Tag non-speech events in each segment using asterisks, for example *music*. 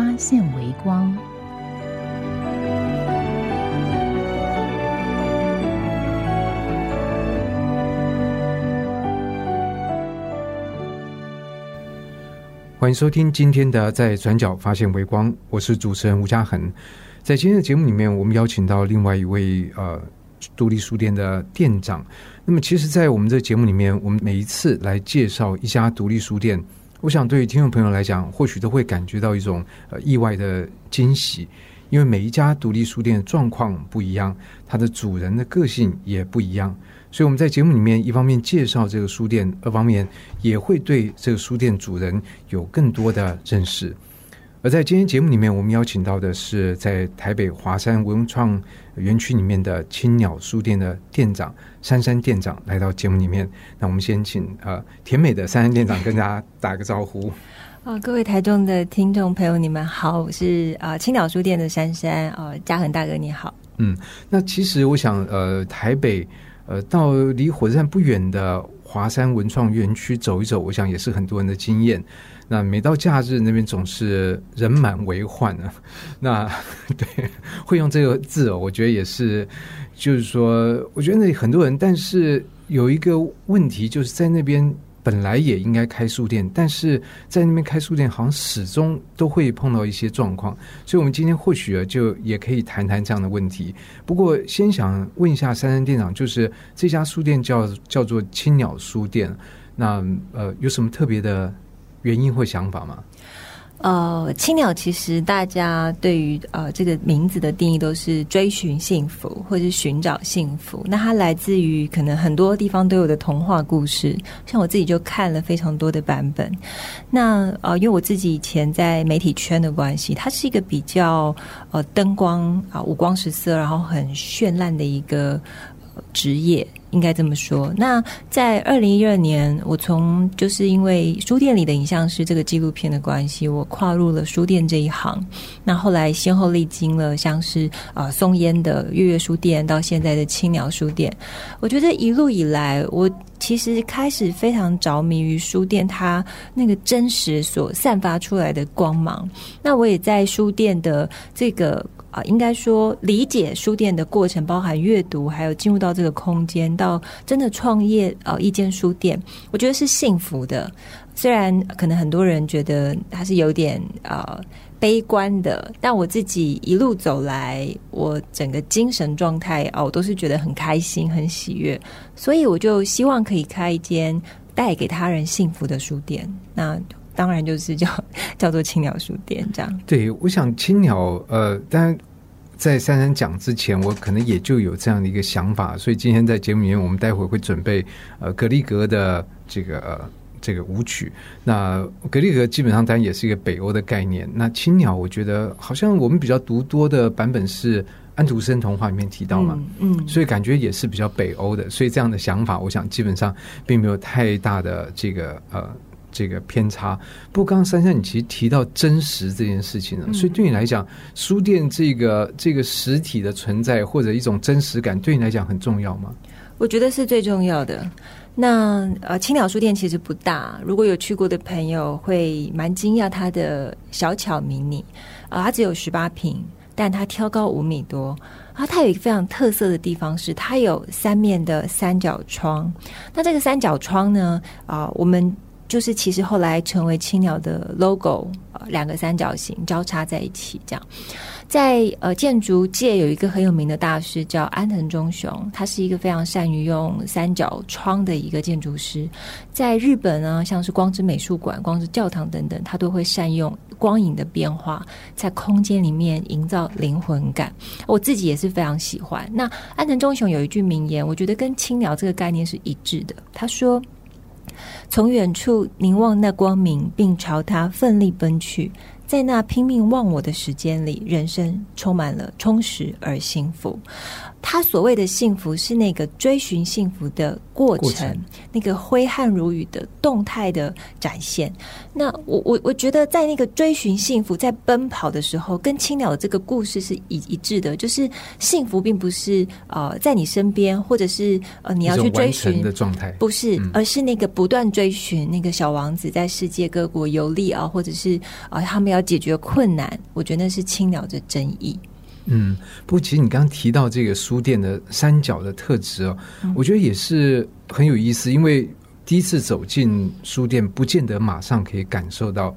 发现微光。欢迎收听今天的《在转角发现微光》，我是主持人吴嘉恒。在今天的节目里面，我们邀请到另外一位呃独立书店的店长。那么，其实，在我们这节目里面，我们每一次来介绍一家独立书店，我想对于听众朋友来讲，或许都会感觉到一种呃意外的惊喜，因为每一家独立书店状况不一样，它的主人的个性也不一样。所以我们在节目里面，一方面介绍这个书店，二方面也会对这个书店主人有更多的认识。而在今天节目里面，我们邀请到的是在台北华山文创园区里面的青鸟书店的店长珊珊店长来到节目里面。那我们先请呃甜美的珊珊店长跟大家打个招呼。啊，各位台中的听众朋友，你们好，我是啊青鸟书店的珊珊啊，嘉恒大哥你好。嗯，那其实我想呃台北。呃，到离火车站不远的华山文创园区走一走，我想也是很多人的经验。那每到假日，那边总是人满为患啊。*laughs* 那 *laughs* 对，会用这个字哦，我觉得也是，就是说，我觉得那里很多人，但是有一个问题，就是在那边。本来也应该开书店，但是在那边开书店，好像始终都会碰到一些状况。所以，我们今天或许啊，就也可以谈谈这样的问题。不过，先想问一下珊珊店长，就是这家书店叫叫做青鸟书店，那呃，有什么特别的原因或想法吗？呃，青鸟其实大家对于呃这个名字的定义都是追寻幸福，或者是寻找幸福。那它来自于可能很多地方都有的童话故事，像我自己就看了非常多的版本。那呃，因为我自己以前在媒体圈的关系，它是一个比较呃灯光啊五光十色，然后很绚烂的一个职业。应该这么说。那在二零一二年，我从就是因为书店里的影像师这个纪录片的关系，我跨入了书店这一行。那后来先后历经了像是啊松烟的月月书店，到现在的青鸟书店。我觉得一路以来，我其实开始非常着迷于书店它那个真实所散发出来的光芒。那我也在书店的这个。啊，应该说理解书店的过程，包含阅读，还有进入到这个空间，到真的创业呃一间书店，我觉得是幸福的。虽然可能很多人觉得它是有点呃悲观的，但我自己一路走来，我整个精神状态哦，我都是觉得很开心、很喜悦。所以我就希望可以开一间带给他人幸福的书店。那。当然就是叫叫做青鸟书店这样。对，我想青鸟呃，当然在珊珊讲之前，我可能也就有这样的一个想法，所以今天在节目里面，我们待会会准备呃格力格的这个呃这个舞曲。那格力格基本上当然也是一个北欧的概念。那青鸟，我觉得好像我们比较读多的版本是安徒生童话里面提到嘛，嗯，所以感觉也是比较北欧的。所以这样的想法，我想基本上并没有太大的这个呃。这个偏差。不过，刚刚珊珊你其实提到真实这件事情了，所以对你来讲，书店这个这个实体的存在或者一种真实感，对你来讲很重要吗？我觉得是最重要的。那呃，青鸟书店其实不大，如果有去过的朋友会蛮惊讶它的小巧迷你啊，它只有十八平，但它挑高五米多啊。它有一个非常特色的地方是，它有三面的三角窗。那这个三角窗呢啊，我们。就是其实后来成为青鸟的 logo，呃，两个三角形交叉在一起，这样。在呃建筑界有一个很有名的大师叫安藤忠雄，他是一个非常善于用三角窗的一个建筑师。在日本呢，像是光之美术馆、光之教堂等等，他都会善用光影的变化，在空间里面营造灵魂感。我自己也是非常喜欢。那安藤忠雄有一句名言，我觉得跟青鸟这个概念是一致的。他说。从远处凝望那光明，并朝它奋力奔去，在那拼命忘我的时间里，人生充满了充实而幸福。他所谓的幸福是那个追寻幸福的过程，过程那个挥汗如雨的动态的展现。那我我我觉得在那个追寻幸福在奔跑的时候，跟青鸟的这个故事是一一致的，就是幸福并不是呃在你身边，或者是呃你要去追寻的状态，不是嗯，而是那个不断追寻那个小王子在世界各国游历啊，或者是啊他们要解决困难，我觉得那是青鸟的真意。嗯，不过其实你刚刚提到这个书店的三角的特质哦，我觉得也是很有意思，因为第一次走进书店，不见得马上可以感受到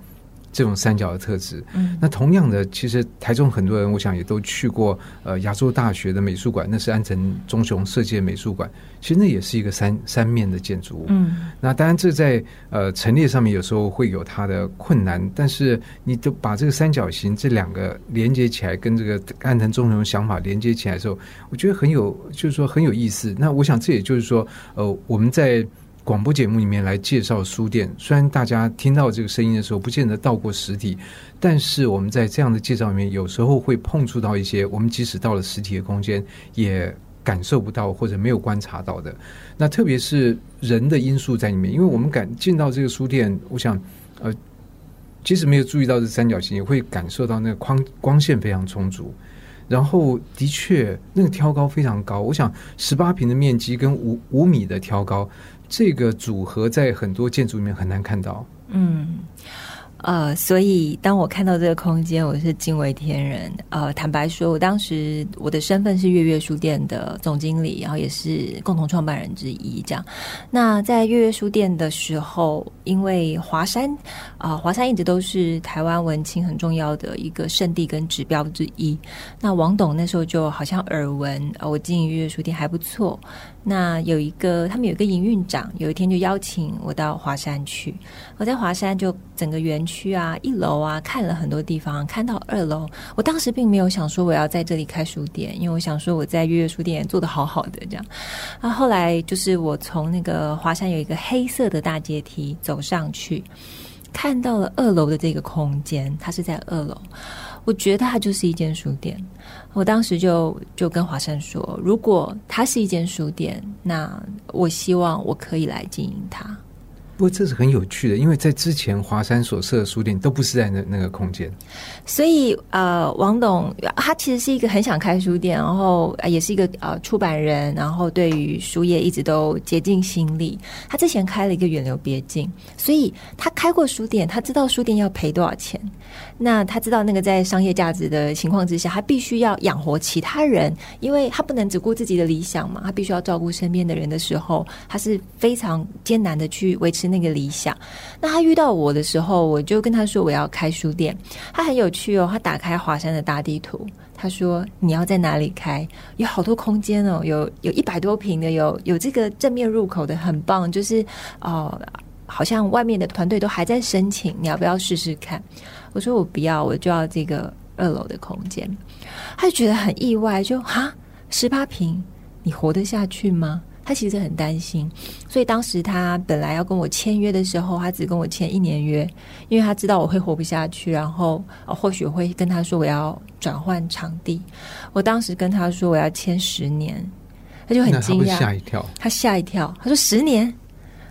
这种三角的特质。嗯那同样的，其实台中很多人，我想也都去过呃亚洲大学的美术馆，那是安藤忠雄设计的美术馆，其实那也是一个三三面的建筑物。嗯那当然，这在呃陈列上面有时候会有它的困难，但是你都把这个三角形这两个连接起来，跟这个安藤忠雄想法连接起来的时候，我觉得很有，就是说很有意思。那我想这也就是说，呃，我们在广播节目里面来介绍书店，虽然大家听到这个声音的时候不见得到过实体，但是我们在这样的介绍里面，有时候会碰触到一些我们即使到了实体的空间也。感受不到或者没有观察到的，那特别是人的因素在里面，因为我们感进到这个书店，我想，呃，即使没有注意到这三角形，也会感受到那个光光线非常充足。然后，的确，那个挑高非常高。我想，十八平的面积跟五五米的挑高，这个组合在很多建筑里面很难看到。嗯。呃，所以当我看到这个空间，我是惊为天人。呃，坦白说，我当时我的身份是月月书店的总经理，然后也是共同创办人之一。这样，那在月月书店的时候，因为华山啊、华山一直都是台湾文青很重要的一个圣地跟指标之一。那王董那时候就好像耳闻，呃，我经营月月书店还不错。那有一个，他们有一个营运长，有一天就邀请我到华山去。我在华山就整个园区啊，一楼啊，看了很多地方，看到二楼。我当时并没有想说我要在这里开书店，因为我想说我在月月书店做的好好的这样。啊，后来就是我从那个华山有一个黑色的大阶梯走上去，看到了二楼的这个空间，它是在二楼。我觉得它就是一间书店。我当时就就跟华山说，如果它是一间书店，那我希望我可以来经营它。不过这是很有趣的，因为在之前华山所设的书店都不是在那那个空间。所以呃，王董他其实是一个很想开书店，然后呃也是一个呃出版人，然后对于书业一直都竭尽心力。他之前开了一个远流别境，所以他开过书店，他知道书店要赔多少钱。那他知道那个在商业价值的情况之下，他必须要养活其他人，因为他不能只顾自己的理想嘛，他必须要照顾身边的人的时候，他是非常艰难的去维持是那个理想。那他遇到我的时候，我就跟他说我要开书店。他很有趣哦，他打开华山的大地图，他说你要在哪里开？有好多空间哦，有有一百多平的，有有这个正面入口的，很棒。就是哦、好像外面的团队都还在申请，你要不要试试看？我说我不要，我就要这个二楼的空间。他就觉得很意外，就哈十八平，你活得下去吗？他其实很担心，所以当时他本来要跟我签约的时候，他只跟我签一年约，因为他知道我会活不下去，然后、呃或许会跟他说我要转换场地。我当时跟他说我要签十年，他就很惊讶，吓一跳。他吓一跳，他说十年。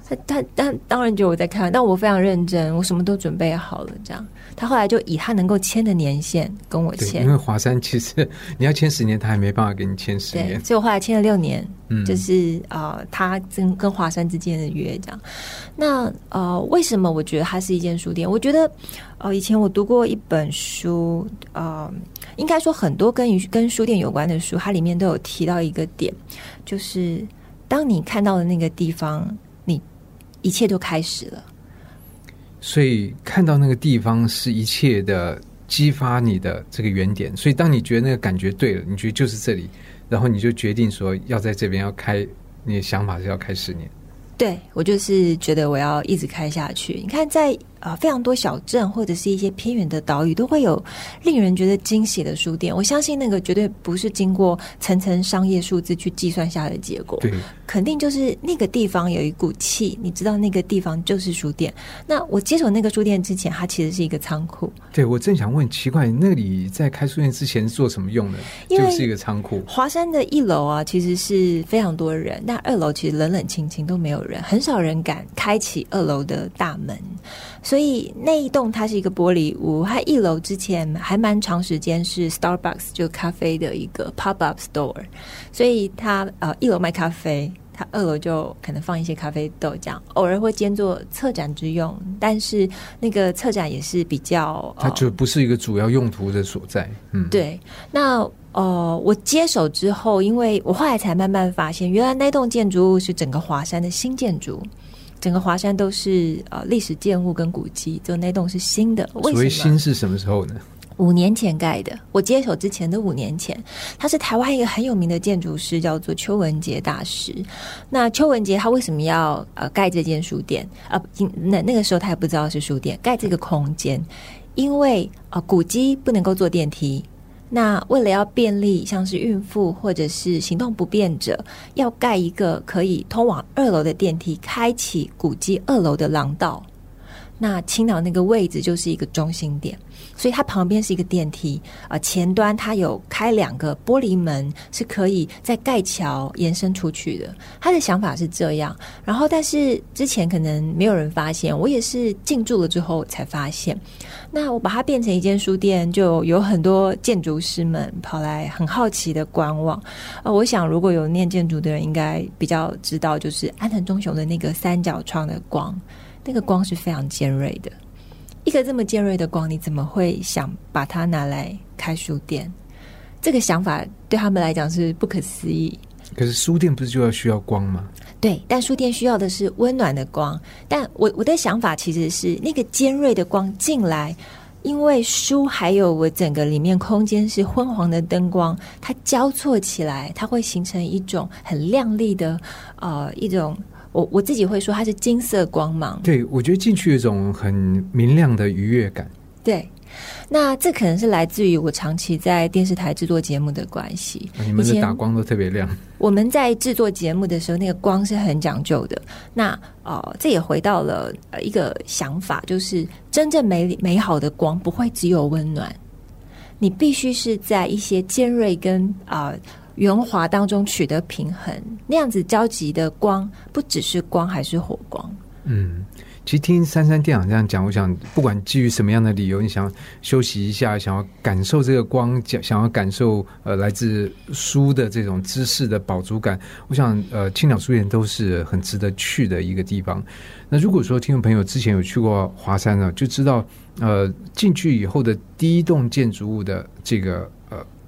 他他他当然觉得我在开玩笑，但我非常认真，我什么都准备好了。这样，他后来就以他能够签的年限跟我，签因，为华山其实你要签十年，他还没办法给你签十对，年。所以我后来签了六年，嗯就是呃，他跟跟华山之间的约这样。那呃，为什么我觉得它是一间书店？我觉得呃，以前我读过一本书，呃，应该说很多跟于跟书店有关的书，它里面都有提到一个点，就是当你看到的那个地方，你一切都开始了。所以看到那个地方是一切的激发你的这个原点。所以当你觉得那个感觉对了，你觉得就是这里，然后你就决定说要在这边要开，你的想法是要开十年。对我就是觉得我要一直开下去。你看在，呃非常多小镇或者是一些偏远的岛屿，都会有令人觉得惊喜的书店。我相信那个绝对不是经过层层商业数字去计算下的结果，对，肯定就是那个地方有一股气，你知道那个地方就是书店。那我接手那个书店之前，它其实是一个仓库。对我正想问，奇怪，那里在开书店之前做什么用的？就是一个仓库。华山的一楼啊，其实是非常多人，但二楼其实冷冷清清，都没有人，很少人敢开启二楼的大门。所以那一栋它是一个玻璃屋，它一楼之前还蛮长时间是 Starbucks 就咖啡的一个 pop up store，所以它呃一楼卖咖啡，它二楼就可能放一些咖啡豆这样，偶尔会兼做策展之用，但是那个策展也是比较，它就不是一个主要用途的所在。嗯，对。那呃，我接手之后，因为我后来才慢慢发现，原来那栋建筑物是整个华山的新建筑。整个华山都是呃历史建物跟古迹，就那栋是新的。所谓新是什么时候呢？五年前盖的。我接手之前的五年前，他是台湾一个很有名的建筑师，叫做邱文杰大师。那邱文杰他为什么要呃盖这间书店啊？那那个时候他也不知道是书店，盖这个空间，因为啊古迹不能够坐电梯。那为了要便利，像是孕妇或者是行动不便者，要盖一个可以通往二楼的电梯，开启古迹二楼的廊道。那青岛那个位置就是一个中心点。所以它旁边是一个电梯啊，前端它有开两个玻璃门，是可以在盖桥延伸出去的。他的想法是这样，然后但是之前可能没有人发现，我也是进驻了之后才发现。*laughs* 那我把它变成一间书店，就有很多建筑师们跑来很好奇的观望。呃，我想如果有念建筑的人，应该比较知道，就是安藤忠雄的那个三角窗的光，那个光是非常尖锐的。一个这么尖锐的光，你怎么会想把它拿来开书店？这个想法对他们来讲是不可思议。可是书店不是就要需要光吗？对，但书店需要的是温暖的光。但我我的想法其实是，那个尖锐的光进来，因为书还有我整个里面空间是昏黄的灯光，它交错起来，它会形成一种很亮丽的呃一种。我我自己会说它是金色光芒，对我觉得进去有一种很明亮的愉悦感。对，那这可能是来自于我长期在电视台制作节目的关系。你们的打光都特别亮。我们在制作节目的时候，那个光是很讲究的。那哦，这也回到了一个想法，就是真正美美好的光不会只有温暖，你必须是在一些尖锐跟啊。圆滑当中取得平衡，那样子交集的光不只是光，还是火光。嗯，其实听珊珊店长这样讲，我想不管基于什么样的理由，你想休息一下，想要感受这个光，想想要感受呃来自书的这种知识的饱足感，我想呃青鸟书店都是很值得去的一个地方。那如果说听众朋友之前有去过华山呢，就知道呃进去以后的第一栋建筑物的这个。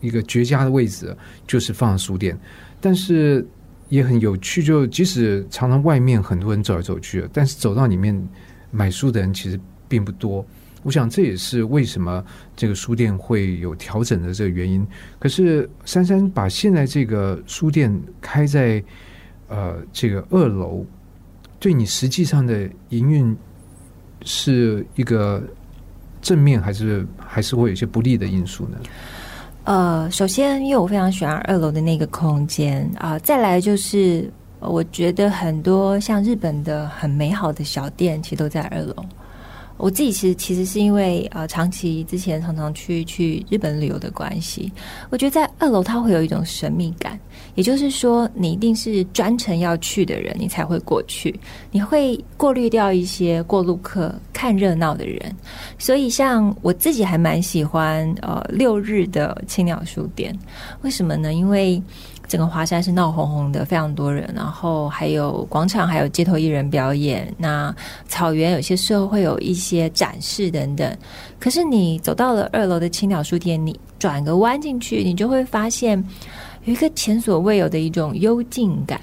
一个绝佳的位置就是放书店，但是也很有趣。就即使常常外面很多人走来走去，但是走到里面买书的人其实并不多。我想这也是为什么这个书店会有调整的这个原因。可是珊珊把现在这个书店开在呃这个二楼，对你实际上的营运是一个正面，还是还是会有些不利的因素呢？呃，首先，因为我非常喜欢二楼的那个空间啊，再来就是，我觉得很多像日本的很美好的小店，其实都在二楼。我自己其实其实是因为呃，长期之前常常去去日本旅游的关系，我觉得在二楼它会有一种神秘感。也就是说，你一定是专程要去的人，你才会过去。你会过滤掉一些过路客、看热闹的人。所以，像我自己还蛮喜欢呃六日的青鸟书店。为什么呢？因为整个华山是闹哄哄的，非常多人，然后还有广场，还有街头艺人表演。那草原有些时候会有一些展示等等。可是你走到了二楼的青鸟书店，你转个弯进去，你就会发现。有一个前所未有的一种幽静感，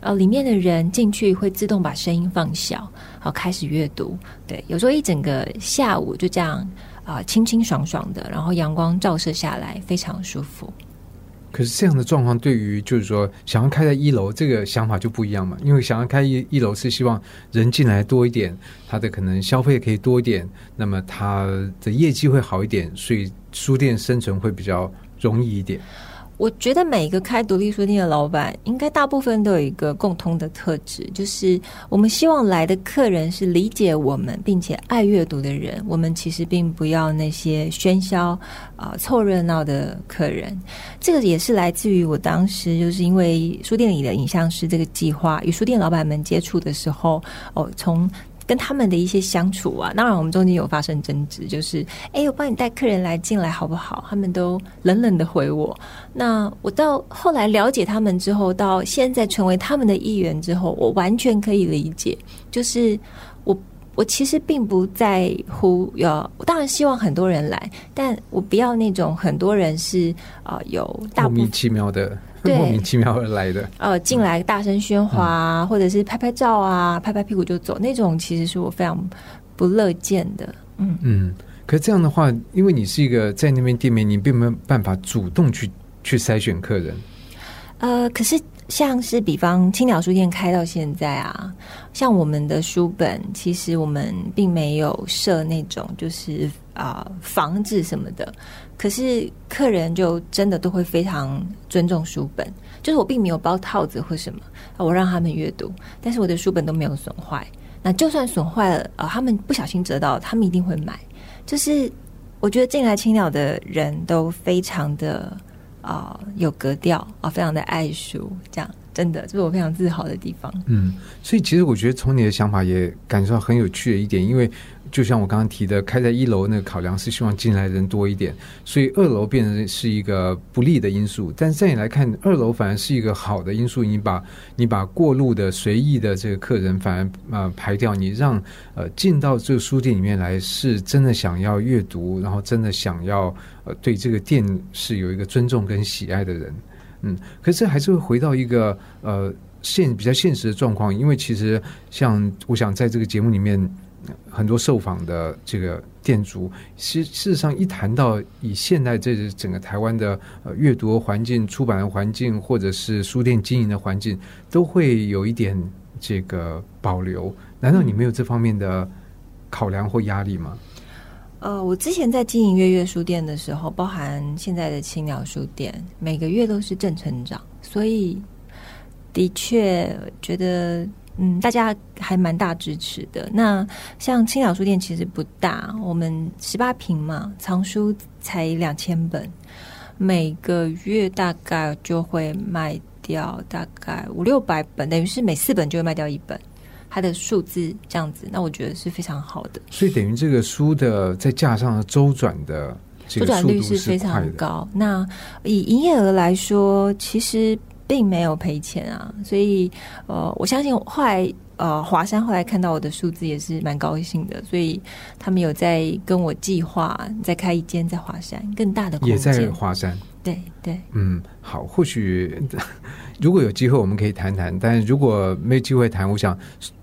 呃，里面的人进去会自动把声音放小，好开始阅读。对，有时候一整个下午就这样啊，清清爽爽的，然后阳光照射下来，非常舒服。可是这样的状况，对于就是说想要开在一楼，这个想法就不一样嘛。因为想要开一一楼是希望人进来多一点，他的可能消费可以多一点，那么他的业绩会好一点，所以书店生存会比较容易一点。我觉得每一个开独立书店的老板，应该大部分都有一个共通的特质，就是我们希望来的客人是理解我们并且爱阅读的人。我们其实并不要那些喧嚣啊、凑热闹的客人。这个也是来自于我当时就是因为书店里的影像师这个计划，与书店老板们接触的时候，哦，从。跟他们的一些相处啊，当然我们中间有发生争执，就是哎，我帮你带客人来进来好不好？他们都冷冷的回我。那我到后来了解他们之后，到现在成为他们的一员之后，我完全可以理解。就是我我其实并不在乎要，我当然希望很多人来，但我不要那种很多人是啊有大莫名其妙的。*laughs* 莫名其妙而来的，呃，进来大声喧哗，或者是拍拍照啊，拍拍屁股就走，那种其实是我非常不乐见的。嗯嗯，可是这样的话，因为你是一个在那边店面，你并没有办法主动去去筛选客人。呃，可是像是比方青鸟书店开到现在啊，像我们的书本，其实我们并没有设那种就是啊房子什么的。可是客人就真的都会非常尊重书本，就是我并没有包套子或什么，我让他们阅读，但是我的书本都没有损坏。那就算损坏了，啊，他们不小心折到，他们一定会买。就是我觉得进来青鸟的人都非常的啊有格调啊，非常的爱书，这样真的这是我非常自豪的地方。嗯，所以其实我觉得从你的想法也感受到很有趣的一点，因为。就像我刚刚提的，开在一楼那个考量是希望进来人多一点，所以二楼变成是一个不利的因素。但是在你来看，二楼反而是一个好的因素。你把你把过路的随意的这个客人反而呃排掉，你让呃进到这个书店里面来，是真的想要阅读，然后真的想要呃对这个店是有一个尊重跟喜爱的人。嗯，可是还是会回到一个呃现比较现实的状况，因为其实像我想在这个节目里面。很多受访的这个店主，事事实上一谈到以现在这整个台湾的呃阅读环境、出版环境，或者是书店经营的环境，都会有一点这个保留。难道你没有这方面的考量或压力吗？呃，我之前在经营月月书店的时候，包含现在的青鸟书店，每个月都是正成长，所以的确觉得。嗯，大家还蛮大支持的。那像青鸟书店其实不大，我们十八平嘛，藏书才两千本，每个月大概就会卖掉大概五六百本，等于是每四本就会卖掉一本。它的数字这样子，那我觉得是非常好的。所以等于这个书的在架上周转的周转率是非常高。那以营业额来说，其实。并没有赔钱啊，所以呃，我相信后来呃，华山后来看到我的数字也是蛮高兴的，所以他们有在跟我计划再开一间在华山更大的，也在华山。对对，嗯，好，或许如果有机会我们可以谈谈，但是如果没机会谈，我想。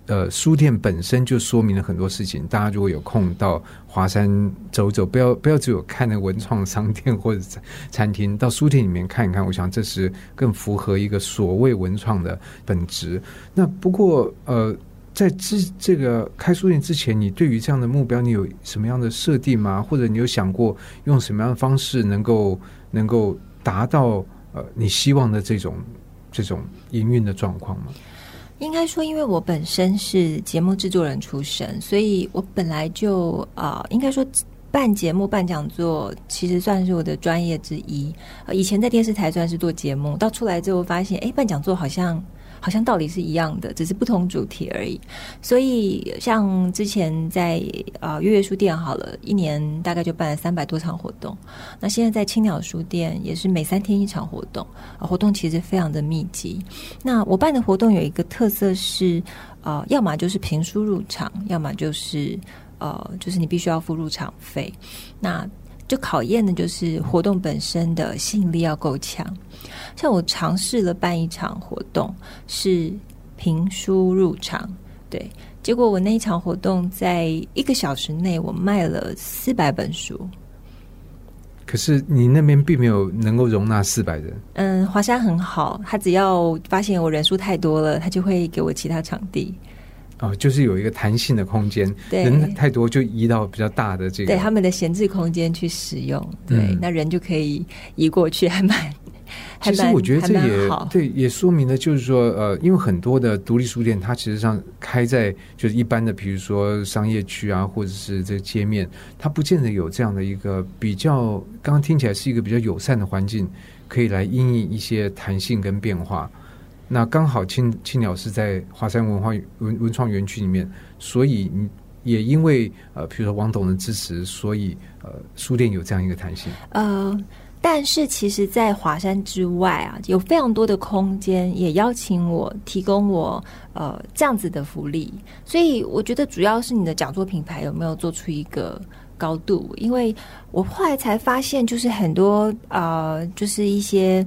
呃，书店本身就说明了很多事情。大家如果有空到华山走走，不要不要只有看那文创商店或者餐厅，到书店里面看一看，我想这是更符合一个所谓文创的本质。那不过呃，在之这个开书店之前，你对于这样的目标，你有什么样的设定吗？或者你有想过用什么样的方式能够能够达到呃你希望的这种这种营运的状况吗？应该说，因为我本身是节目制作人出身，所以我本来就啊，应该说办节目、办讲座，其实算是我的专业之一。以前在电视台算是做节目，到出来之后发现，哎，办讲座好像。好像道理是一样的，只是不同主题而已。所以像之前在啊月月书店好了，一年大概就办了三百多场活动。那现在在青鸟书店也是每三天一场活动，活动其实非常的密集。那我办的活动有一个特色是，呃，要么就是评书入场，要么就是呃，就是你必须要付入场费。那就考验的就是活动本身的吸引力要够强。像我尝试了办一场活动，是评书入场，对，结果我那一场活动在一个小时内，我卖了四百本书。可是你那边并没有能够容纳四百人。嗯，华山很好，他只要发现我人数太多了，他就会给我其他场地。哦，就是有一个弹性的空间，对。人太多就移到比较大的这个，对他们的闲置空间去使用，对，嗯。那人就可以移过去，还蛮，其实我觉得这也对，也说明了就是说，呃，因为很多的独立书店，它其实上开在就是一般的，比如说商业区啊，或者是这个街面，它不见得有这样的一个比较，刚刚听起来是一个比较友善的环境，可以来因应一些弹性跟变化。那刚好青青鸟是在华山文化文文创园区里面，所以你也因为呃，比如说王董的支持，所以呃，书店有这样一个弹性。呃，但是其实，在华山之外啊，有非常多的空间，也邀请我提供我呃这样子的福利。所以我觉得主要是你的讲座品牌有没有做出一个高度，因为我后来才发现，就是很多呃，就是一些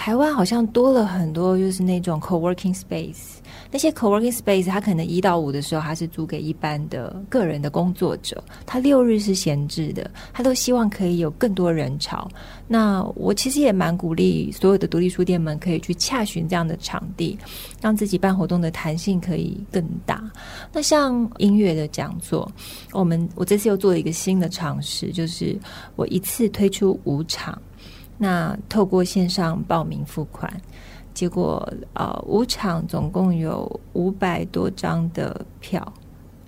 台湾好像多了很多，就是那种 co-working space。那些 co-working space，它可能一到五的时候，它是租给一般的个人的工作者，它六日是闲置的，他都希望可以有更多人潮。那我其实也蛮鼓励所有的独立书店们可以去洽询这样的场地，让自己办活动的弹性可以更大。那像音乐的讲座，我们我这次又做了一个新的尝试，就是我一次推出五场，那透过线上报名付款。结果呃，五场总共有五百多张的票，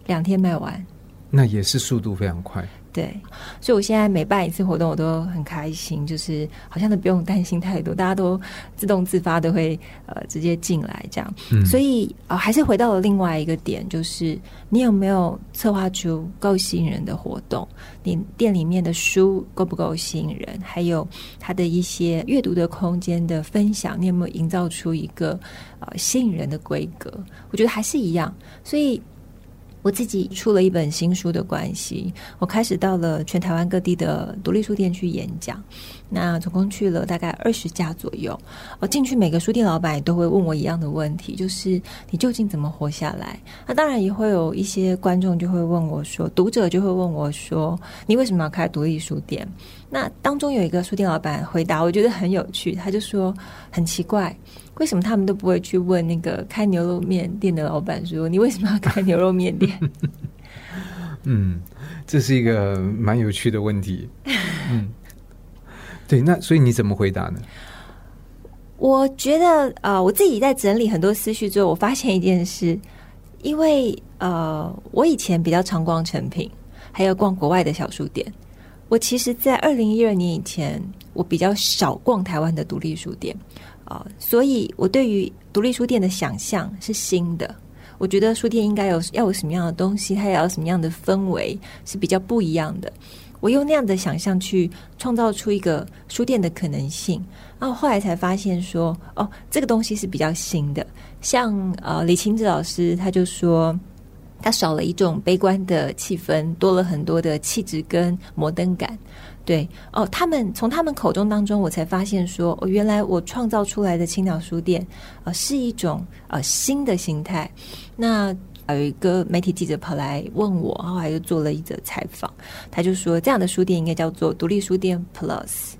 两天卖完。那也是速度非常快。对，所以我现在每办一次活动，我都很开心，就是好像都不用担心太多，大家都自动自发的会呃直接进来这样。嗯所以呃，还是回到了另外一个点，就是你有没有策划出够吸引人的活动？你店里面的书够不够吸引人？还有它的一些阅读的空间的分享，你有没有营造出一个呃吸引人的规格？我觉得还是一样，所以。我自己出了一本新书的关系，我开始到了全台湾各地的独立书店去演讲。那总共去了大概二十家左右。我进去，每个书店老板都会问我一样的问题，就是你究竟怎么活下来？那当然也会有一些观众就会问我说，读者就会问我说，你为什么要开独立书店？那当中有一个书店老板回答，我觉得很有趣，他就说很奇怪。为什么他们都不会去问那个开牛肉面店的老板说：“你为什么要开牛肉面店？” *laughs* 嗯，这是一个蛮有趣的问题。*laughs* 嗯，对，那所以你怎么回答呢？我觉得呃，我自己在整理很多思绪之后，我发现一件事，因为呃，我以前比较常逛成品，还有逛国外的小书店。我其实，在二零一二年以前，我比较少逛台湾的独立书店所以我对于独立书店的想象是新的。我觉得书店应该有要有什么样的东西，它要有什么样的氛围是比较不一样的。我用那样的想象去创造出一个书店的可能性，然后后来才发现说，哦，这个东西是比较新的。像呃李清志老师他就说，他少了一种悲观的气氛，多了很多的气质跟摩登感。对哦，他们从他们口中当中，我才发现说，哦，原来我创造出来的青鸟书店，呃，是一种呃新的形态。那有一个媒体记者跑来问我，然后来又做了一则采访，他就说这样的书店应该叫做独立书店 Plus。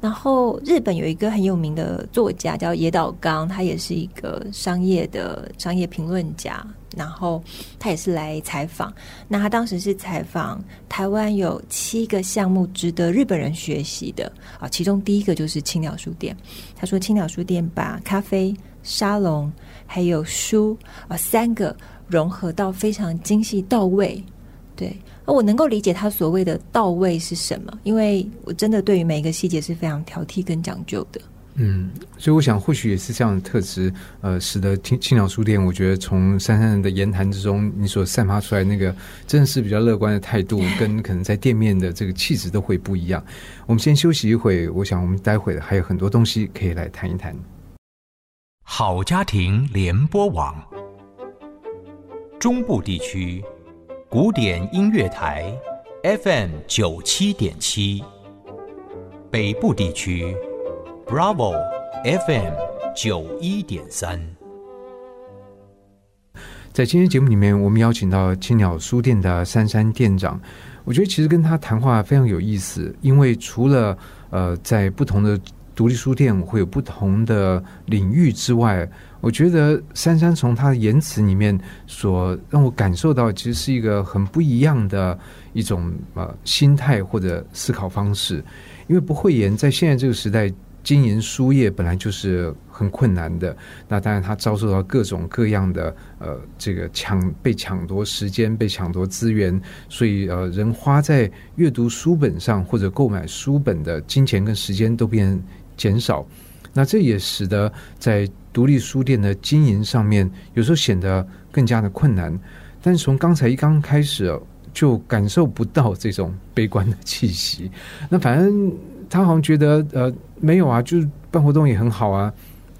然后日本有一个很有名的作家叫野岛刚，他也是一个商业的商业评论家，然后他也是来采访。那他当时是采访台湾有七个项目值得日本人学习的啊，其中第一个就是青鸟书店。他说青鸟书店把咖啡、沙龙还有书啊三个融合到非常精细到位。对，我能够理解他所谓的到位是什么，因为我真的对于每一个细节是非常挑剔跟讲究的。嗯，所以我想，或许也是这样的特质，呃，使得青青鸟书店，我觉得从珊珊的言谈之中，你所散发出来那个，真的是比较乐观的态度，跟可能在店面的这个气质都会不一样。我们先休息一会，我想我们待会还有很多东西可以来谈一谈。好家庭联播网，中部地区古典音乐台 FM 九七点七，北部地区 Bravo FM 九一点三。在今天节目里面，我们邀请到青鸟书店的珊珊店长。我觉得其实跟他谈话非常有意思，因为除了呃在不同的独立书店会有不同的领域之外，我觉得珊珊从他的言辞里面所让我感受到，其实是一个很不一样的一种呃心态或者思考方式。因为不会言在现在这个时代。经营书业本来就是很困难的，那当然他遭受到各种各样的呃，这个抢被抢夺时间、被抢夺资源，所以呃，人花在阅读书本上或者购买书本的金钱跟时间都变减少。那这也使得在独立书店的经营上面，有时候显得更加的困难。但是从刚才一刚开始，就感受不到这种悲观的气息。那反正。他好像觉得呃没有啊，就是办活动也很好啊，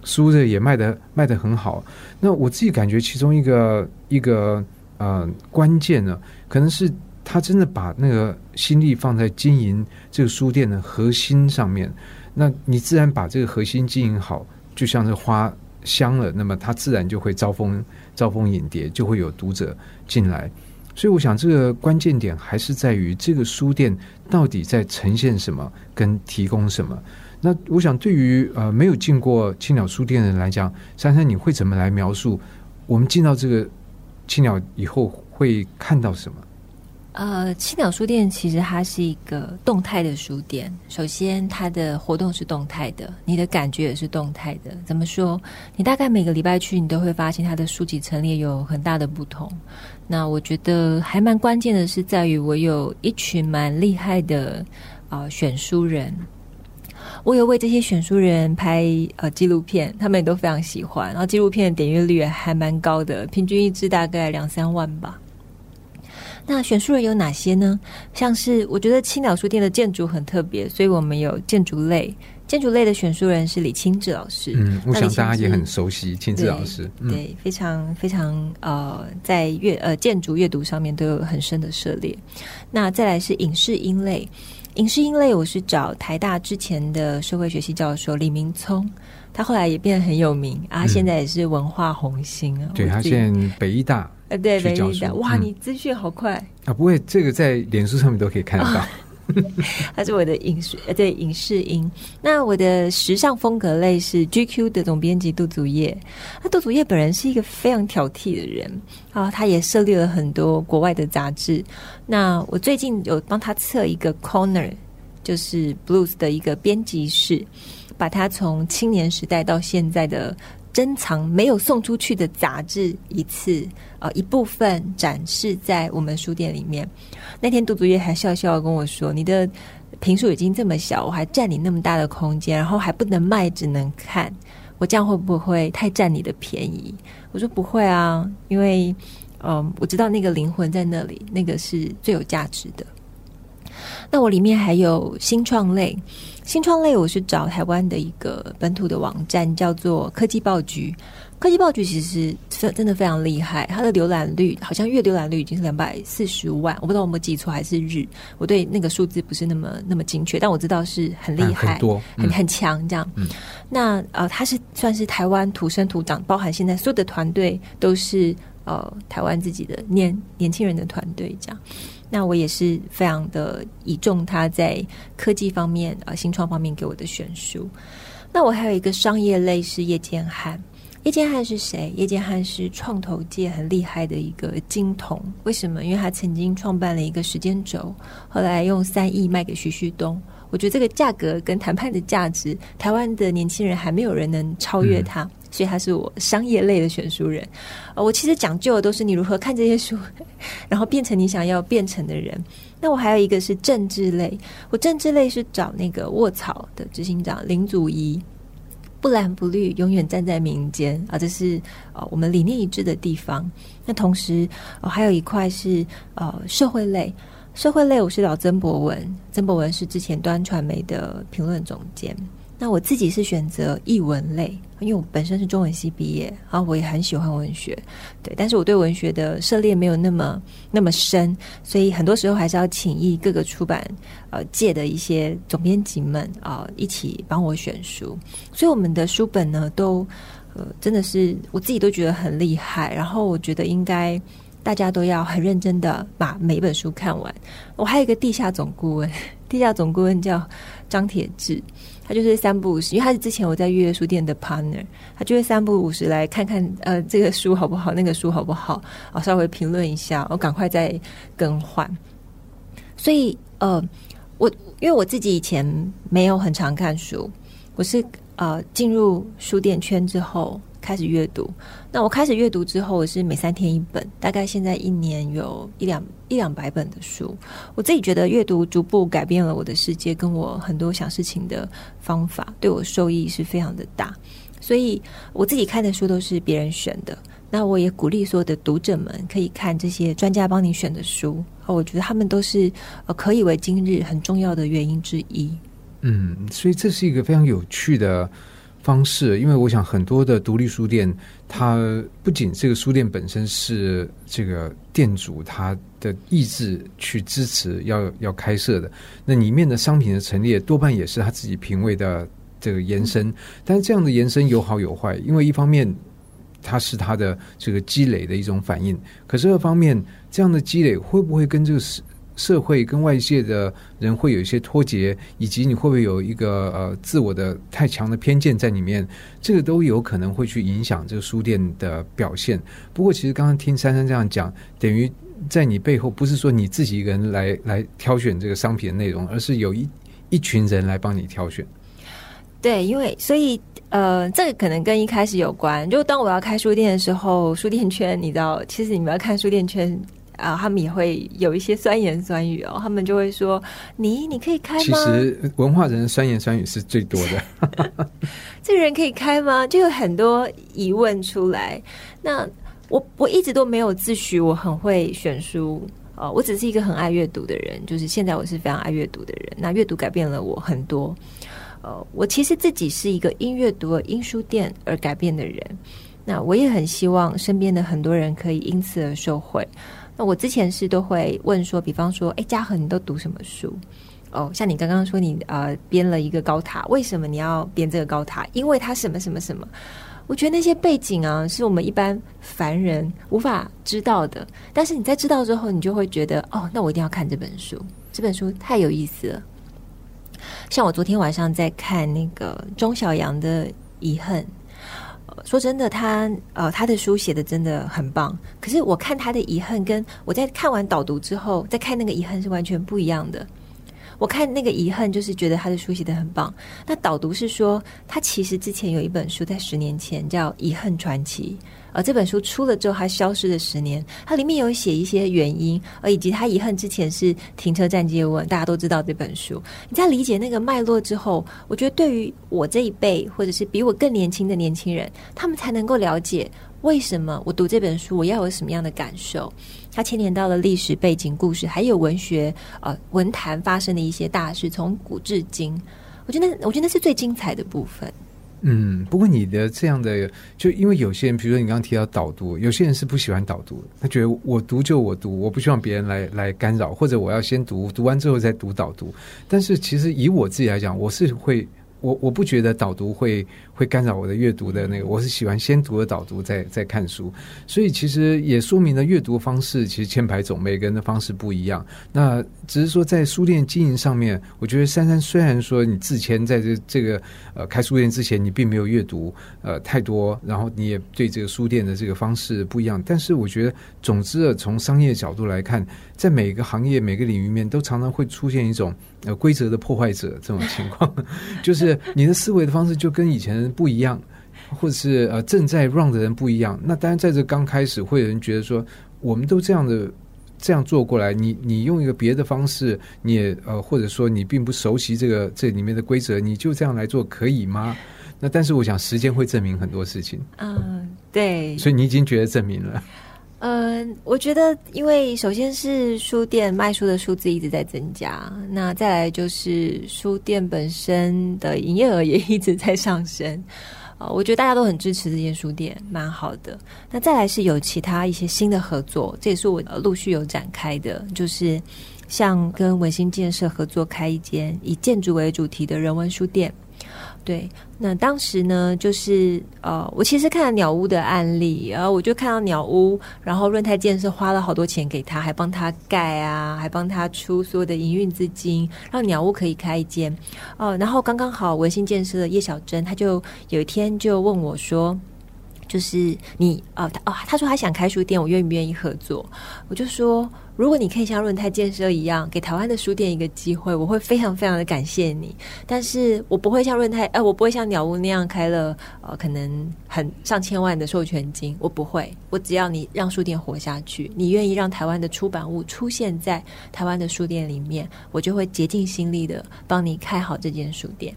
书的也卖的卖的很好。那我自己感觉其中一个一个呃关键呢，可能是他真的把那个心力放在经营这个书店的核心上面。那你自然把这个核心经营好，就像是花香了，那么它自然就会招蜂招蜂引蝶，就会有读者进来。所以，我想这个关键点还是在于这个书店到底在呈现什么，跟提供什么。那我想，对于呃没有进过青鸟书店的人来讲，珊珊，你会怎么来描述我们进到这个青鸟以后会看到什么？呃，青鸟书店其实它是一个动态的书店。首先，它的活动是动态的，你的感觉也是动态的。怎么说？你大概每个礼拜去，你都会发现它的书籍陈列有很大的不同。那我觉得还蛮关键的是，在于我有一群蛮厉害的啊选书人，我有为这些选书人拍呃纪录片，他们也都非常喜欢。然后纪录片的点阅率还蛮高的，平均一支大概两三万吧。那选书人有哪些呢？像是我觉得青鸟书店的建筑很特别，所以我们有建筑类。建筑类的选书人是李清志老师。嗯，我想大家也很熟悉清志老师。对，非常非常呃，在阅呃建筑阅读上面都有很深的涉猎。那再来是影视音类，影视音类我是找台大之前的社会学系教授李明聪，他后来也变得很有名啊，现在也是文化红星啊。对他现在北医大。呃，对，北医大，哇，你资讯好快啊！不会，这个在脸书上面都可以看得到。*laughs* 他是我的影视，呃，对，影视音。那我的时尚风格类是 GQ 的总编辑杜祖业。那杜祖业本人是一个非常挑剔的人啊，他也设立了很多国外的杂志。那我最近有帮他测一个 Corner，就是 Blues 的一个编辑室，把他从青年时代到现在的。珍藏没有送出去的杂志一次，呃，一部分展示在我们书店里面。那天杜祖月还笑笑跟我说：“你的平数已经这么小，我还占你那么大的空间，然后还不能卖，只能看，我这样会不会太占你的便宜？”我说：“不会啊，因为，嗯，我知道那个灵魂在那里，那个是最有价值的。”那我里面还有新创类，新创类我是找台湾的一个本土的网站，叫做科技报局。科技报局其实真真的非常厉害，它的浏览率好像月浏览率已经是两百四十万，我不知道我有没有记错还是日，我对那个数字不是那么那么精确，但我知道是很厉害，很多，很很强这样。那呃，它是算是台湾土生土长，包含现在所有的团队都是呃台湾自己的年年轻人的团队这样。那我也是非常的倚重他在科技方面啊新创方面给我的选书。那我还有一个商业类是叶建汉，叶建汉是谁？叶建汉是创投界很厉害的一个金童。为什么？因为他曾经创办了一个时间轴，后来用三亿卖给徐旭东。我觉得这个价格跟谈判的价值，台湾的年轻人还没有人能超越他。所以他是我商业类的选书人，我其实讲究的都是你如何看这些书，*laughs* 然后变成你想要变成的人。那我还有一个是政治类，我政治类是找那个卧草的执行长林祖仪，不蓝不绿，永远站在民间啊，这是呃我们理念一致的地方。那同时哦，还有一块是呃社会类，社会类我是找曾博文，曾博文是之前端传媒的评论总监。那我自己是选择译文类，因为我本身是中文系毕业，然后我也很喜欢文学，对，但是我对文学的涉猎没有那么那么深，所以很多时候还是要请译各个出版呃界的一些总编辑们啊一起帮我选书，所以我们的书本呢都呃，真的是我自己都觉得很厉害。然后我觉得应该大家都要很认真的把每一本书看完。我还有一个地下总顾问，地下总顾问叫张铁志，他就是三不五十，因为他是之前我在月月书店的 partner，他就会三不五十来看看呃这个书好不好，那个书好不好，啊稍微评论一下，我赶快再更换。所以呃，我因为我自己以前没有很常看书，我是呃进入书店圈之后开始阅读。那我开始阅读之后，我是每三天一本，大概现在一年有一两一两百本的书。我自己觉得阅读逐步改变了我的世界，跟我很多想事情的方法，对我受益是非常的大。所以我自己看的书都是别人选的。那我也鼓励所有的读者们可以看这些专家帮你选的书，我觉得他们都是呃可以为今日很重要的原因之一。嗯，所以这是一个非常有趣的方式，因为我想很多的独立书店，它不仅这个书店本身是这个店主他的意志去支持要要开设的，那里面的商品的陈列多半也是他自己品味的这个延伸，但是这样的延伸有好有坏，因为一方面。它是它的这个积累的一种反应，可是二方面，这样的积累会不会跟这个社会、跟外界的人会有一些脱节，以及你会不会有一个呃自我的太强的偏见在里面？这个都有可能会去影响这个书店的表现。不过，其实刚刚听珊珊这样讲，等于在你背后不是说你自己一个人来来挑选这个商品的内容，而是有一一群人来帮你挑选。对，因为所以。呃，这个可能跟一开始有关。就当我要开书店的时候，书店圈你知道，其实你们要看书店圈啊，他们也会有一些酸言酸语哦。他们就会说：“你你可以开吗？”其实文化人酸言酸语是最多的。*laughs* *laughs* 这个人可以开吗？就有很多疑问出来。那我我一直都没有自诩我很会选书呃，我只是一个很爱阅读的人。就是现在我是非常爱阅读的人。那阅读改变了我很多。呃，我其实自己是一个因阅读因书店而改变的人，那我也很希望身边的很多人可以因此而受惠。那我之前是都会问说，比方说，哎，嘉禾你都读什么书？哦，像你刚刚说你呃编了一个高塔，为什么你要编这个高塔？因为它什么什么什么？我觉得那些背景啊，是我们一般凡人无法知道的。但是你在知道之后，你就会觉得，哦，那我一定要看这本书，这本书太有意思了。像我昨天晚上在看那个钟小阳的《遗恨》，说真的，他呃他的书写的真的很棒。可是我看他的《遗恨》，跟我在看完导读之后再看那个《遗恨》是完全不一样的。我看那个《遗恨》，就是觉得他的书写的很棒。那导读是说，他其实之前有一本书在十年前叫《遗恨传奇》。而这本书出了之后，它消失了十年。它里面有写一些原因，而以及他遗恨之前是停车站接吻，大家都知道这本书。你在理解那个脉络之后，我觉得对于我这一辈，或者是比我更年轻的年轻人，他们才能够了解为什么我读这本书，我要有什么样的感受。它牵连到了历史背景故事，还有文学呃文坛发生的一些大事，从古至今。我觉得，我觉得那是最精彩的部分。嗯，不过你的这样的，就因为有些人，比如说你刚刚提到导读，有些人是不喜欢导读，他觉得我读就我读，我不希望别人来来干扰，或者我要先读，读完之后再读导读。但是其实以我自己来讲，我是会。我我不觉得导读会会干扰我的阅读的那个，我是喜欢先读了导读再再看书，所以其实也说明了阅读方式其实千百种，每个人的方式不一样。那只是说在书店经营上面，我觉得珊珊虽然说你之前在这这个呃开书店之前你并没有阅读呃太多，然后你也对这个书店的这个方式不一样，但是我觉得总之从商业角度来看，在每个行业每个领域面都常常会出现一种。呃，规则的破坏者这种情况，*laughs* 就是你的思维的方式就跟以前不一样，或者是呃正在 run 的人不一样。那当然，在这刚开始，会有人觉得说，我们都这样的这样做过来，你你用一个别的方式，你也呃，或者说你并不熟悉这个这里面的规则，你就这样来做可以吗？那但是我想，时间会证明很多事情。嗯，对。所以你已经觉得证明了。嗯，我觉得，因为首先是书店卖书的数字一直在增加，那再来就是书店本身的营业额也一直在上升。啊，*laughs* 我觉得大家都很支持这间书店，蛮好的。那再来是有其他一些新的合作，这也是我陆续有展开的，就是像跟文心建设合作开一间以建筑为主题的人文书店。对，那当时呢，就是呃，我其实看了鸟屋的案例，然后我就看到鸟屋，然后润泰建设花了好多钱给他，还帮他盖啊，还帮他出所有的营运资金，让鸟屋可以开一间。哦，然后刚刚好文心建设的叶小珍，他就有一天就问我说。就是你哦，他哦，他说他想开书店，我愿不愿意合作？我就说，如果你可以像润泰建设一样，给台湾的书店一个机会，我会非常非常的感谢你。但是我不会像润泰，呃，我不会像鸟屋那样开了呃，可能很上千万的授权金，我不会。我只要你让书店活下去，你愿意让台湾的出版物出现在台湾的书店里面，我就会竭尽心力的帮你开好这间书店。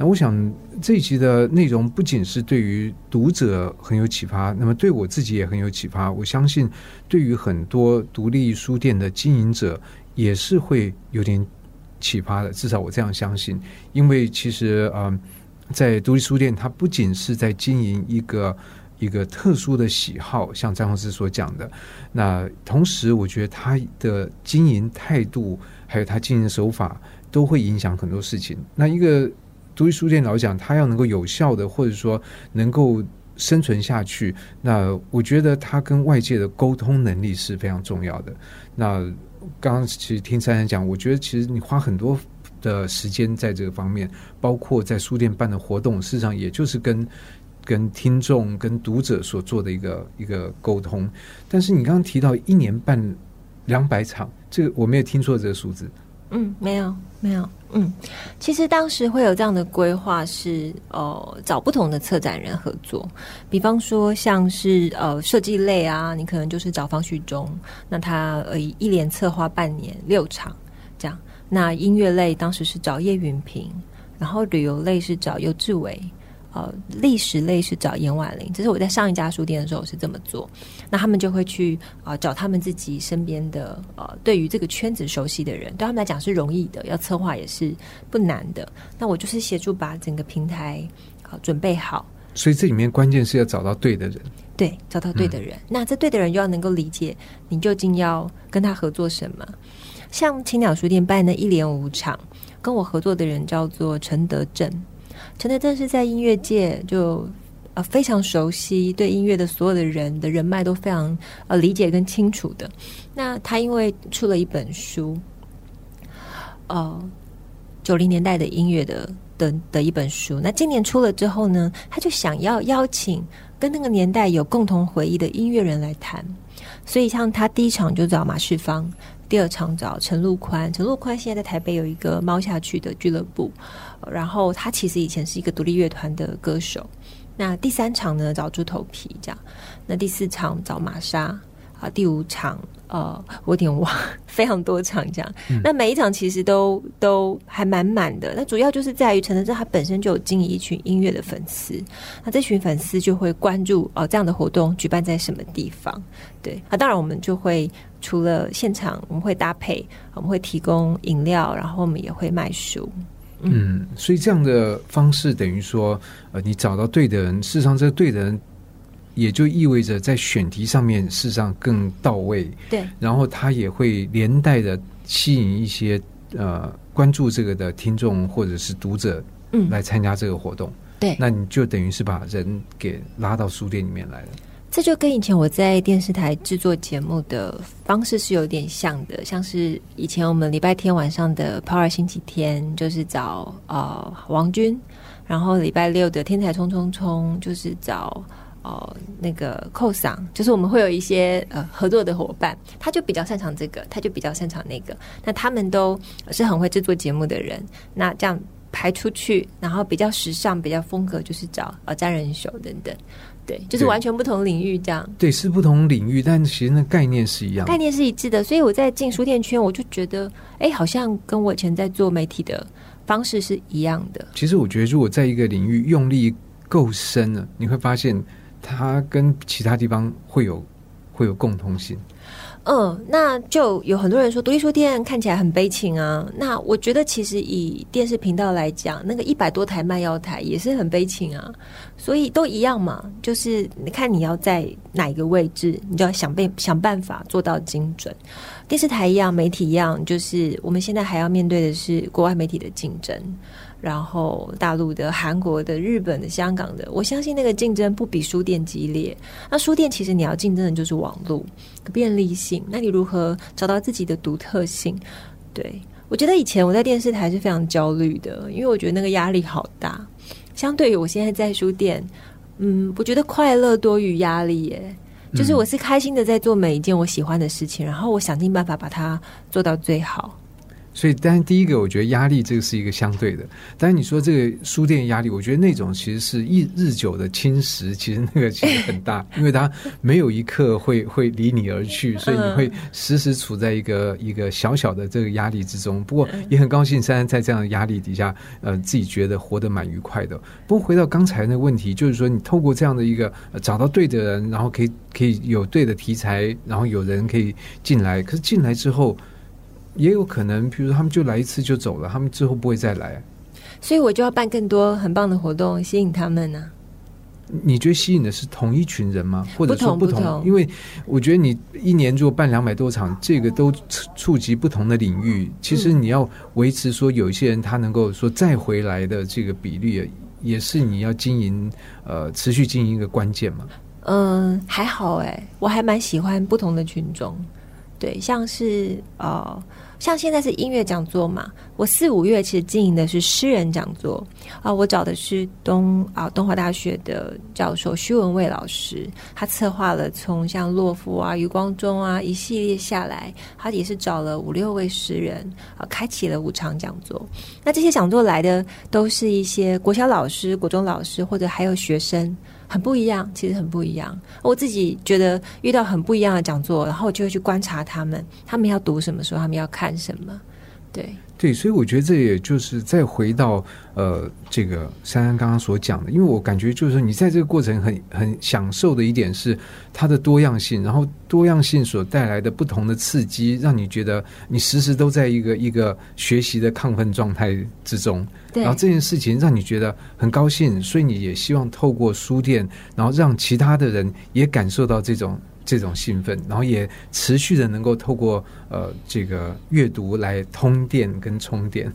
那我想这一集的内容不仅是对于读者很有启发，那么对我自己也很有启发。我相信对于很多独立书店的经营者也是会有点启发的，至少我这样相信。因为其实啊，在独立书店，它不仅是在经营一个一个特殊的喜好，像张老师所讲的，那同时我觉得他的经营态度还有他经营手法都会影响很多事情。那一个。独立书店老讲，它要能够有效的，或者说能够生存下去，那我觉得它跟外界的沟通能力是非常重要的。那刚刚其实听珊珊讲，我觉得其实你花很多的时间在这个方面，包括在书店办的活动，事实上也就是跟跟听众、跟读者所做的一个一个沟通。但是你刚刚提到一年半两百场，这个我没有听错这个数字。嗯，没有，没有。嗯，其实当时会有这样的规划，是呃找不同的策展人合作。比方说，像是呃设计类啊，你可能就是找方旭中，那他呃一连策划半年六场这样。那音乐类当时是找叶云平，然后旅游类是找尤志伟。呃，历史类是找严婉玲，这是我在上一家书店的时候是这么做。那他们就会去啊找他们自己身边的呃，对于这个圈子熟悉的人，对他们来讲是容易的，要策划也是不难的。那我就是协助把整个平台啊准备好。所以这里面关键是要找到对的人，对，找到对的人。那这对的人就要能够理解你究竟要跟他合作什么。像青鸟书店办的一连五场，跟我合作的人叫做陈德正。陈德正是在音乐界就呃非常熟悉，对音乐的所有的人的人脉都非常呃理解跟清楚的。那他因为出了一本书，呃九零年代的音乐的的的一本书，那今年出了之后呢，他就想要邀请跟那个年代有共同回忆的音乐人来谈。所以像他第一场就找马世芳，第二场找陈陆宽。陈陆宽现在在台北有一个猫下去的俱乐部。然后他其实以前是一个独立乐团的歌手。那第三场呢找猪头皮这样，那第四场找玛莎啊，第五场呃我有点忘，*laughs* 非常多场这样。那每一场其实都都还满满的。那主要就是在于陈德正他本身就有经营一群音乐的粉丝，那这群粉丝就会关注哦这样的活动举办在什么地方。对啊，当然我们就会除了现场，我们会搭配，我们会提供饮料，然后我们也会卖书。嗯，所以这样的方式等于说，呃，你找到对的人，事实上这个对的人，也就意味着在选题上面事实上更到位。对，然后他也会连带的吸引一些呃关注这个的听众或者是读者，嗯，来参加这个活动。对，那你就等于是把人给拉到书店里面来了。这就跟以前我在电视台制作节目的方式是有点像的，像是以前我们礼拜天晚上的 Power 星期天，就是找呃王军，然后礼拜六的天才冲冲冲，就是找呃那个寇桑，就是我们会有一些呃合作的伙伴，他就比较擅长这个，他就比较擅长那个，那他们都是很会制作节目的人，那这样排出去，然后比较时尚、比较风格，就是找呃詹仁秀等等。对，就是完全不同领域这样。对，是不同领域，但其实那概念是一样，概念是一致的。所以我在进书店圈，我就觉得，哎，好像跟我以前在做媒体的方式是一样的。其实我觉得，如果在一个领域用力够深了，你会发现它跟其他地方会有会有共通性。嗯，那就有很多人说独立书店看起来很悲情啊。那我觉得其实以电视频道来讲，那个一百多台卖药台也是很悲情啊。所以都一样嘛，就是你看你要在哪一个位置，你就要想办想办法做到精准。电视台一样，媒体一样，就是我们现在还要面对的是国外媒体的竞争。然后大陆的、韩国的、日本的、香港的，我相信那个竞争不比书店激烈。那书店其实你要竞争的就是网络便利性，那你如何找到自己的独特性？对我觉得以前我在电视台是非常焦虑的，因为我觉得那个压力好大。相对于我现在在书店，嗯，我觉得快乐多于压力耶。就是我是开心的在做每一件我喜欢的事情，然后我想尽办法把它做到最好。所以，当然，第一个，我觉得压力这个是一个相对的。但是你说这个书店压力，我觉得那种其实是日日久的侵蚀，其实那个其实很大，*laughs* 因为它没有一刻会会离你而去，所以你会时时处在一个一个小小的这个压力之中。不过也很高兴，珊珊在这样的压力底下，呃，自己觉得活得蛮愉快的。不过回到刚才那个问题，就是说你透过这样的一个找到对的人，然后可以可以有对的题材，然后有人可以进来，可是进来之后。也有可能，比如说他们就来一次就走了，他们之后不会再来。所以我就要办更多很棒的活动，吸引他们呢。你觉得吸引的是同一群人吗？或者说不同？因为我觉得你一年如果办两百多场，这个都触及不同的领域。其实你要维持说有一些人他能够说再回来的这个比例，也是你要经营呃持续经营一个关键嘛。嗯，还好哎，我还蛮喜欢不同的群众。对，像是呃，像现在是音乐讲座嘛，我四五月其实经营的是诗人讲座啊，我找的是东啊东华大学的教授徐文蔚老师，他策划了从像洛夫啊、余光中啊一系列下来，他也是找了五六位诗人啊，开启了五场讲座。那这些讲座来的都是一些国小老师、国中老师，或者还有学生。很不一样，其实很不一样。我自己觉得遇到很不一样的讲座，然后我就会去观察他们，他们要读什么书，他们要看什么，对。对，所以我觉得这也就是再回到呃，这个珊珊刚刚所讲的，因为我感觉就是说，你在这个过程很很享受的一点是它的多样性，然后多样性所带来的不同的刺激，让你觉得你时时都在一个一个学习的亢奋状态之中。然后这件事情让你觉得很高兴，所以你也希望透过书店，然后让其他的人也感受到这种。这种兴奋，然后也持续的能够透过呃这个阅读来通电跟充电。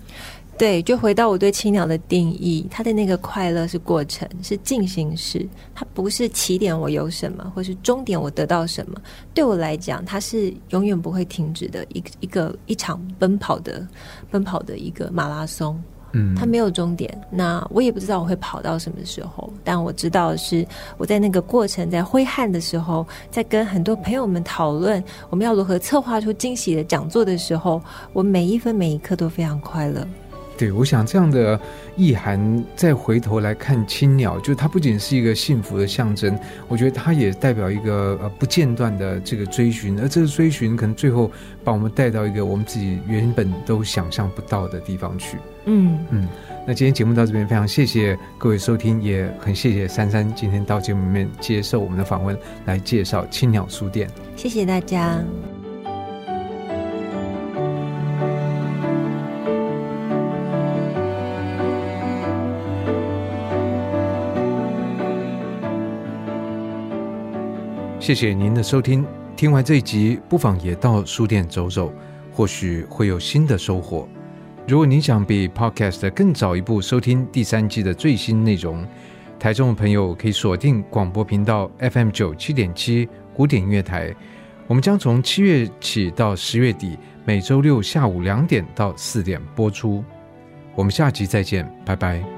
对，就回到我对青鸟的定义，它的那个快乐是过程，是进行式，它不是起点我有什么，或是终点我得到什么。对我来讲，它是永远不会停止的一一个一场奔跑的奔跑的一个马拉松。它没有终点，那我也不知道我会跑到什么时候，但我知道是我在那个过程，在挥汗的时候，在跟很多朋友们讨论我们要如何策划出惊喜的讲座的时候，我每一分每一刻都非常快乐。对，我想这样的意涵，再回头来看青鸟，就它不仅是一个幸福的象征，我觉得它也代表一个呃不间断的这个追寻，而这个追寻可能最后把我们带到一个我们自己原本都想象不到的地方去。嗯嗯，那今天节目到这边，非常谢谢各位收听，也很谢谢珊珊今天到节目里面接受我们的访问，来介绍青鸟书店。谢谢大家。谢谢您的收听，听完这一集，不妨也到书店走走，或许会有新的收获。如果您想比 Podcast 更早一步收听第三季的最新内容，台中的朋友可以锁定广播频道 FM 九七点七古典音乐台。我们将从七月起到十月底，每周六下午两点到四点播出。我们下集再见，拜拜。